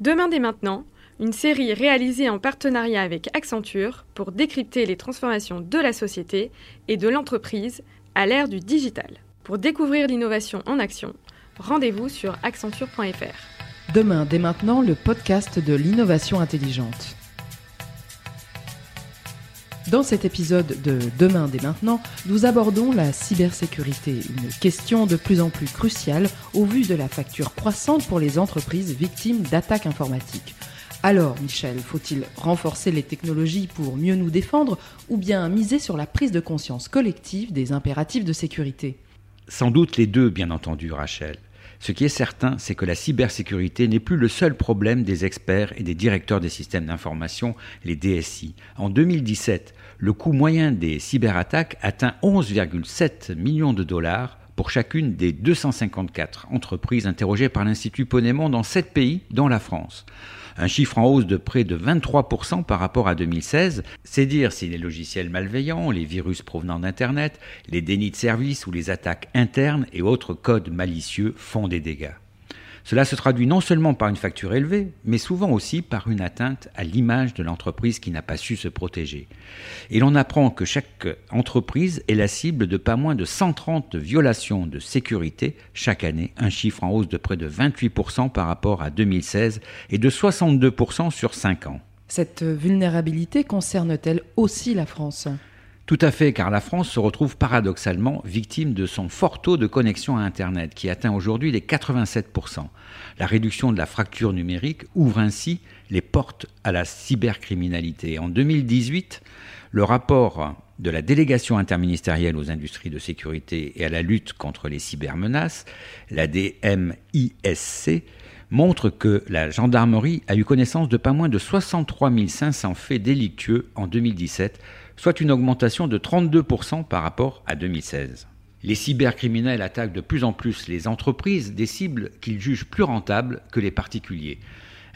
Demain dès maintenant, une série réalisée en partenariat avec Accenture pour décrypter les transformations de la société et de l'entreprise à l'ère du digital. Pour découvrir l'innovation en action, rendez-vous sur accenture.fr. Demain dès maintenant, le podcast de l'innovation intelligente. Dans cet épisode de Demain dès maintenant, nous abordons la cybersécurité, une question de plus en plus cruciale au vu de la facture croissante pour les entreprises victimes d'attaques informatiques. Alors, Michel, faut-il renforcer les technologies pour mieux nous défendre ou bien miser sur la prise de conscience collective des impératifs de sécurité? Sans doute les deux, bien entendu, Rachel. Ce qui est certain, c'est que la cybersécurité n'est plus le seul problème des experts et des directeurs des systèmes d'information, les DSI. En 2017, le coût moyen des cyberattaques atteint 11,7 millions de dollars pour chacune des 254 entreprises interrogées par l'Institut Ponémon dans 7 pays, dont la France. Un chiffre en hausse de près de 23% par rapport à 2016, c'est dire si les logiciels malveillants, les virus provenant d'Internet, les dénis de service ou les attaques internes et autres codes malicieux font des dégâts. Cela se traduit non seulement par une facture élevée, mais souvent aussi par une atteinte à l'image de l'entreprise qui n'a pas su se protéger. Et l'on apprend que chaque entreprise est la cible de pas moins de 130 violations de sécurité chaque année, un chiffre en hausse de près de 28% par rapport à 2016 et de 62% sur 5 ans. Cette vulnérabilité concerne-t-elle aussi la France? Tout à fait, car la France se retrouve paradoxalement victime de son fort taux de connexion à Internet, qui atteint aujourd'hui les 87%. La réduction de la fracture numérique ouvre ainsi les portes à la cybercriminalité. En 2018, le rapport de la délégation interministérielle aux industries de sécurité et à la lutte contre les cybermenaces, la DMISC, montre que la gendarmerie a eu connaissance de pas moins de 63 500 faits délictueux en 2017, soit une augmentation de 32% par rapport à 2016. Les cybercriminels attaquent de plus en plus les entreprises, des cibles qu'ils jugent plus rentables que les particuliers.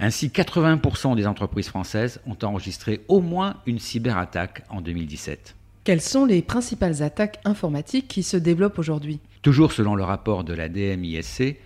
Ainsi, 80% des entreprises françaises ont enregistré au moins une cyberattaque en 2017. Quelles sont les principales attaques informatiques qui se développent aujourd'hui? Toujours selon le rapport de la DMISC,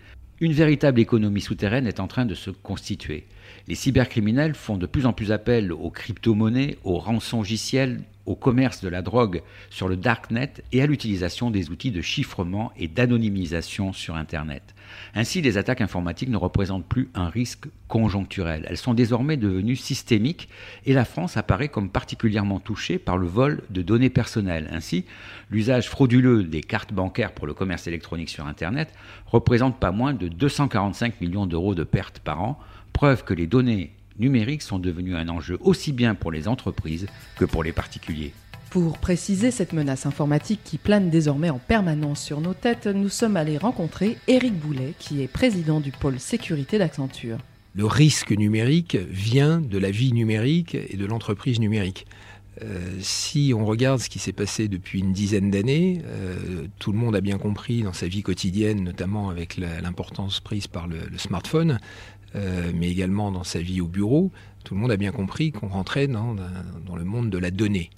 une véritable économie souterraine est en train de se constituer. Les cybercriminels font de plus en plus appel aux crypto-monnaies, aux rançongiciels, au commerce de la drogue sur le darknet et à l'utilisation des outils de chiffrement et d'anonymisation sur Internet. Ainsi, les attaques informatiques ne représentent plus un risque conjoncturel. Elles sont désormais devenues systémiques et la France apparaît comme particulièrement touchée par le vol de données personnelles. Ainsi, l'usage frauduleux des cartes bancaires pour le commerce électronique sur Internet représente pas moins de 245 millions d'euros de pertes par an, preuve que les données numériques sont devenus un enjeu aussi bien pour les entreprises que pour les particuliers. Pour préciser cette menace informatique qui plane désormais en permanence sur nos têtes, nous sommes allés rencontrer Éric Boulet, qui est président du pôle sécurité d'Accenture. Le risque numérique vient de la vie numérique et de l'entreprise numérique. Euh, si on regarde ce qui s'est passé depuis une dizaine d'années, euh, tout le monde a bien compris dans sa vie quotidienne, notamment avec l'importance prise par le smartphone, euh, mais également dans sa vie au bureau, tout le monde a bien compris qu'on rentrait dans, le monde de la donnée.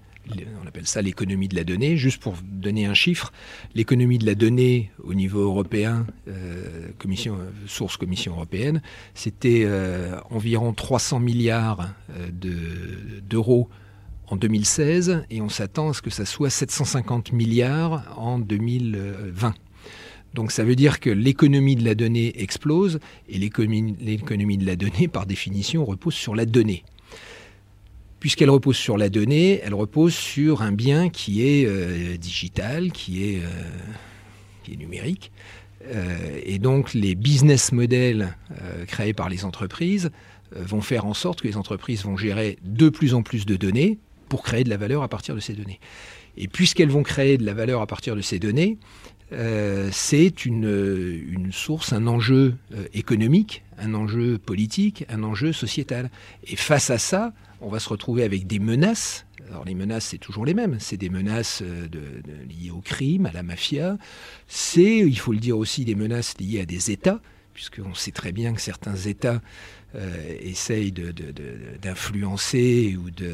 On appelle ça l'économie de la donnée. Juste pour donner un chiffre, l'économie de la donnée au niveau européen, euh, commission, source Commission européenne, c'était euh, environ 300 milliards d'euros en 2016 et on s'attend à ce que ça soit 750 milliards en 2020. Donc ça veut dire que l'économie de la donnée explose et l'économie de la donnée, par définition, repose sur la donnée. Puisqu'elle repose sur la donnée, elle repose sur un bien qui est euh, digital, qui est, euh, numérique. Euh, et donc les business models créés par les entreprises vont faire en sorte que les entreprises vont gérer de plus en plus de données pour créer de la valeur à partir de ces données. Et puisqu'elles vont créer de la valeur à partir de ces données, euh, c'est une, source, un enjeu euh, économique, un enjeu politique, un enjeu sociétal. Et face à ça, on va se retrouver avec des menaces. Alors les menaces, c'est toujours les mêmes. C'est des menaces euh, liées au crime, à la mafia. C'est, il faut le dire aussi, des menaces liées à des États, puisqu'on sait très bien que certains États essayent d'influencer ou de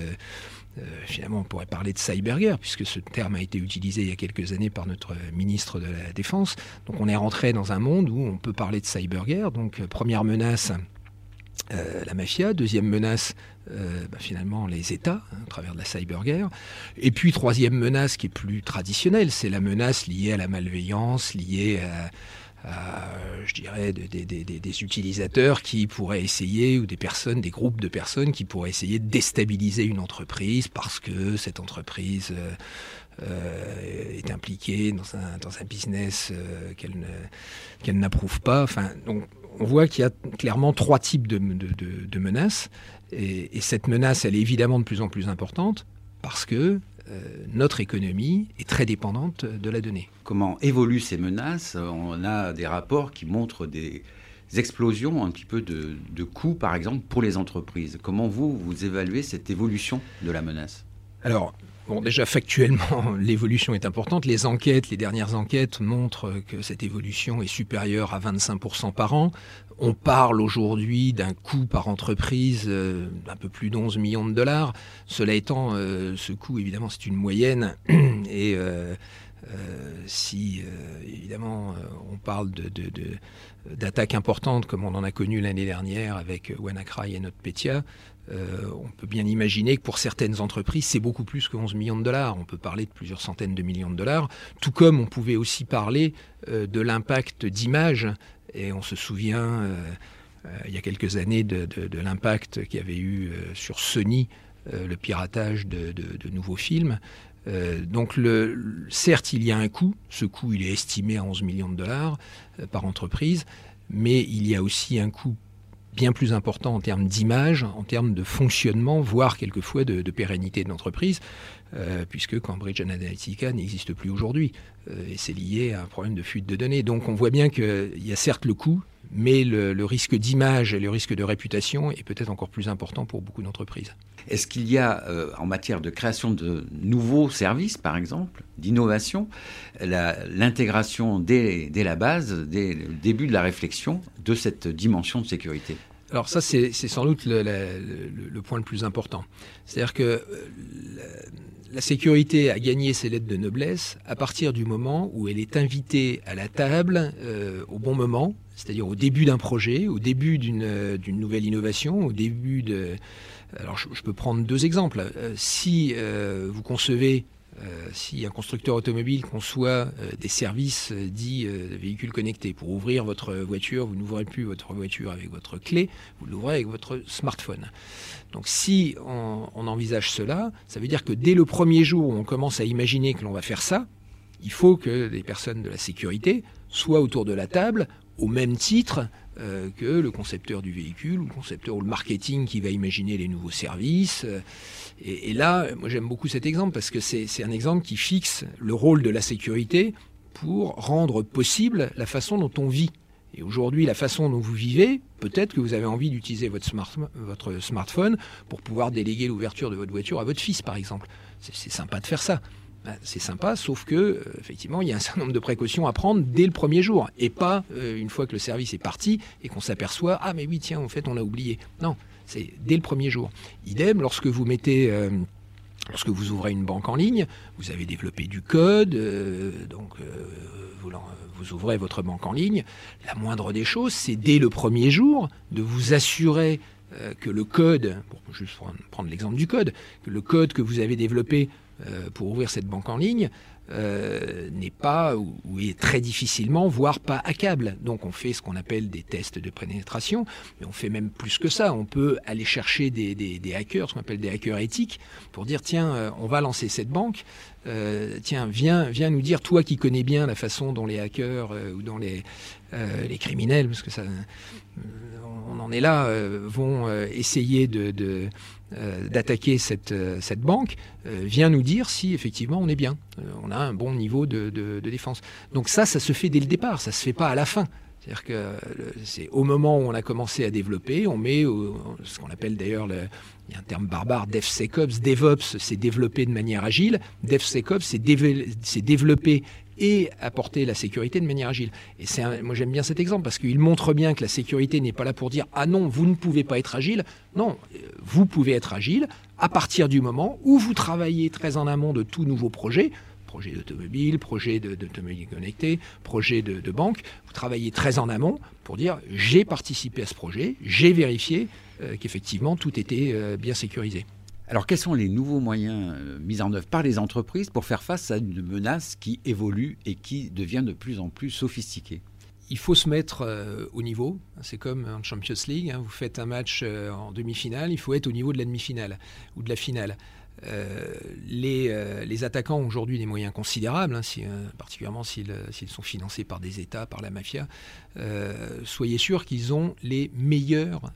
euh, finalement, on pourrait parler de cyberguerre, puisque ce terme a été utilisé il y a quelques années par notre ministre de la Défense. Donc on est rentré dans un monde où on peut parler de cyberguerre. Donc euh, première menace, la mafia. Deuxième menace, bah, finalement, les États, hein, à travers de la cyberguerre. Et puis, troisième menace qui est plus traditionnelle, c'est la menace liée à la malveillance, liée à je dirais, des, utilisateurs qui pourraient essayer, ou des personnes, des groupes de personnes qui pourraient essayer de déstabiliser une entreprise parce que cette entreprise euh, euh, est impliquée dans un, business euh, qu'elle n'approuve pas. Enfin, on voit qu'il y a clairement trois types de, menaces. Et, et, cette menace, elle est évidemment de plus en plus importante parce que notre économie est très dépendante de la donnée. Comment évoluent ces menaces? On a des rapports qui montrent des explosions un petit peu de, coûts, par exemple, pour les entreprises. Comment vous, vous évaluez cette évolution de la menace? Alors, Bon, déjà factuellement, l'évolution est importante. Les enquêtes, les dernières enquêtes montrent que cette évolution est supérieure à 25% par an. On parle aujourd'hui d'un coût par entreprise euh, d'un peu plus d'11 millions de dollars. Cela étant, euh, ce coût, évidemment, c'est une moyenne. Et euh, si, évidemment, on parle d'attaques importantes comme on en a connu l'année dernière avec WannaCry et NotPetya, on peut bien imaginer que pour certaines entreprises, c'est beaucoup plus que 11 millions de dollars. On peut parler de plusieurs centaines de millions de dollars, tout comme on pouvait aussi parler de l'impact d'image et on se souvient, euh, euh, il y a quelques années, de, l'impact qu'il avait eu euh, sur Sony, le piratage de, nouveaux films. donc, certes, il y a un coût. Ce coût, il est estimé à 11 millions de dollars par entreprise. Mais il y a aussi un coût bien plus important en termes d'image, en termes de fonctionnement, voire quelquefois de, pérennité de l'entreprise, puisque Cambridge Analytica n'existe plus aujourd'hui. Euh, et c'est lié à un problème de fuite de données. Donc on voit bien qu'il y a certes le coût, mais le, risque d'image et le risque de réputation est peut-être encore plus important pour beaucoup d'entreprises. Est-ce qu'il y a, euh, en matière de création de nouveaux services, par exemple, d'innovation, l'intégration dès, la base, dès le début de la réflexion, de cette dimension de sécurité? Alors ça, c'est sans doute le, point le plus important. C'est-à-dire que euh, la sécurité a gagné ses lettres de noblesse à partir du moment où elle est invitée à la table euh, au bon moment, c'est-à-dire au début d'un projet, au début d'une nouvelle innovation, au début de... Alors je, peux prendre deux exemples. Euh, si euh, vous concevez euh, si un constructeur automobile conçoit euh, des services euh, dits véhicules connectés, pour ouvrir votre voiture, vous n'ouvrez plus votre voiture avec votre clé, vous l'ouvrez avec votre smartphone. Donc si on, envisage cela, ça veut dire que dès le premier jour où on commence à imaginer que l'on va faire ça, il faut que les personnes de la sécurité soient autour de la table au même titre que le concepteur du véhicule ou le concepteur ou le marketing qui va imaginer les nouveaux services. Et, là, moi j'aime beaucoup cet exemple parce que c'est un exemple qui fixe le rôle de la sécurité pour rendre possible la façon dont on vit. Et aujourd'hui, la façon dont vous vivez, peut-être que vous avez envie d'utiliser votre, votre, smartphone pour pouvoir déléguer l'ouverture de votre voiture à votre fils, par exemple. C'est sympa de faire ça. Ben, c'est sympa, sauf que euh, effectivement, il y a un certain nombre de précautions à prendre dès le premier jour, et pas euh, une fois que le service est parti et qu'on s'aperçoit ah mais oui tiens en fait on a oublié. Non, c'est dès le premier jour. Idem, lorsque vous mettez... Euh, lorsque vous ouvrez une banque en ligne, vous avez développé du code, donc vous, ouvrez votre banque en ligne. La moindre des choses, c'est dès le premier jour de vous assurer que le code, pour juste prendre l'exemple du code, que le code que vous avez développé pour ouvrir cette banque en ligne euh, n'est pas ou, est très difficilement, voire pas hackable. Donc on fait ce qu'on appelle des tests de pénétration, mais on fait même plus que ça. On peut aller chercher des, hackers, ce qu'on appelle des hackers éthiques, pour dire tiens, euh, on va lancer cette banque. Euh, tiens, viens, viens nous dire, toi qui connais bien la façon dont les hackers ou dont les, les criminels, parce que ça, on en est là, vont essayer de euh, d'attaquer cette, euh, cette banque euh, vient nous dire si effectivement on est bien, on a un bon niveau de, de, défense. Donc ça, ça se fait dès le départ, ça se fait pas à la fin. C'est-à-dire que c'est au moment où on a commencé à développer, on met ce qu'on appelle d'ailleurs, il y a un terme barbare, DevSecOps. DevOps, c'est développer de manière agile. DevSecOps, c'est développer et apporter la sécurité de manière agile. Et c'est moi j'aime bien cet exemple parce qu'il montre bien que la sécurité n'est pas là pour dire ah non vous ne pouvez pas être agile. Non, euh, vous pouvez être agile à partir du moment où vous travaillez très en amont de tout nouveau projet projet d'automobile, projet d'automobile connectée, projet de, de, banque. Vous travaillez très en amont pour dire j'ai participé à ce projet, j'ai vérifié qu'effectivement tout était bien sécurisé. Alors quels sont les nouveaux moyens mis en œuvre par les entreprises pour faire face à une menace qui évolue et qui devient de plus en plus sophistiquée? Il faut se mettre euh, au niveau. C'est comme en Champions League. Hein. vous faites un match euh, en demi-finale, il faut être au niveau de la demi-finale ou de la finale. Euh, les, attaquants ont aujourd'hui des moyens considérables, hein, particulièrement s'ils sont financés par des États, par la mafia. soyez sûr qu'ils ont les meilleures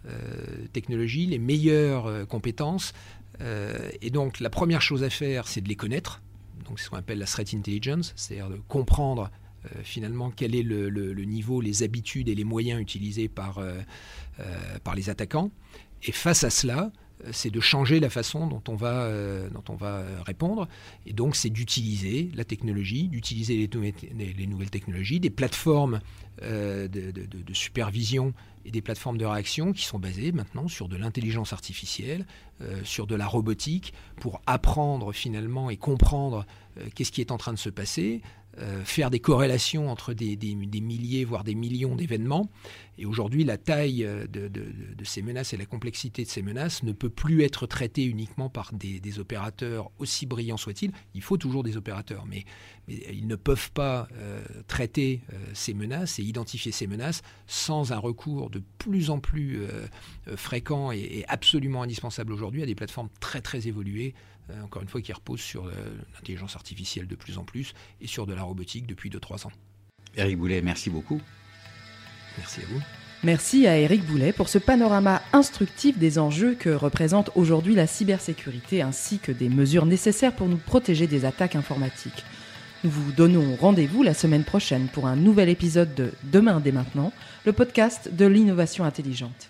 technologies, les meilleures compétences. Et donc la première chose à faire, c'est de les connaître. Donc c'est ce qu'on appelle la threat intelligence, c'est-à-dire de comprendre euh, finalement quel est le, niveau, les habitudes et les moyens utilisés par, euh, euh, par les attaquants. Et face à cela, c'est de changer la façon dont on va, on va répondre. Et donc, c'est d'utiliser la technologie, d'utiliser les, les, nouvelles technologies, des plateformes de, de, supervision et des plateformes de réaction qui sont basées maintenant sur de l'intelligence artificielle, sur de la robotique, pour apprendre finalement et comprendre qu'est-ce qui est en train de se passer, euh, faire des corrélations entre des, milliers, voire des millions d'événements. Et aujourd'hui, la taille euh, de, ces menaces et la complexité de ces menaces ne peut plus être traitée uniquement par des, opérateurs, aussi brillants soient-ils. Il faut toujours des opérateurs, mais, ils ne peuvent pas euh, traiter ces menaces et identifier ces menaces sans un recours de plus en plus fréquent et, et absolument indispensable aujourd'hui à des plateformes très très évoluées encore une fois, qui repose sur euh, l'intelligence artificielle de plus en plus et sur de la robotique depuis 2-3 ans. Eric Boulet, merci beaucoup. Merci à vous. Merci à Eric Boulet pour ce panorama instructif des enjeux que représente aujourd'hui la cybersécurité ainsi que des mesures nécessaires pour nous protéger des attaques informatiques. Nous vous donnons rendez-vous la semaine prochaine pour un nouvel épisode de Demain dès maintenant, le podcast de l'innovation intelligente.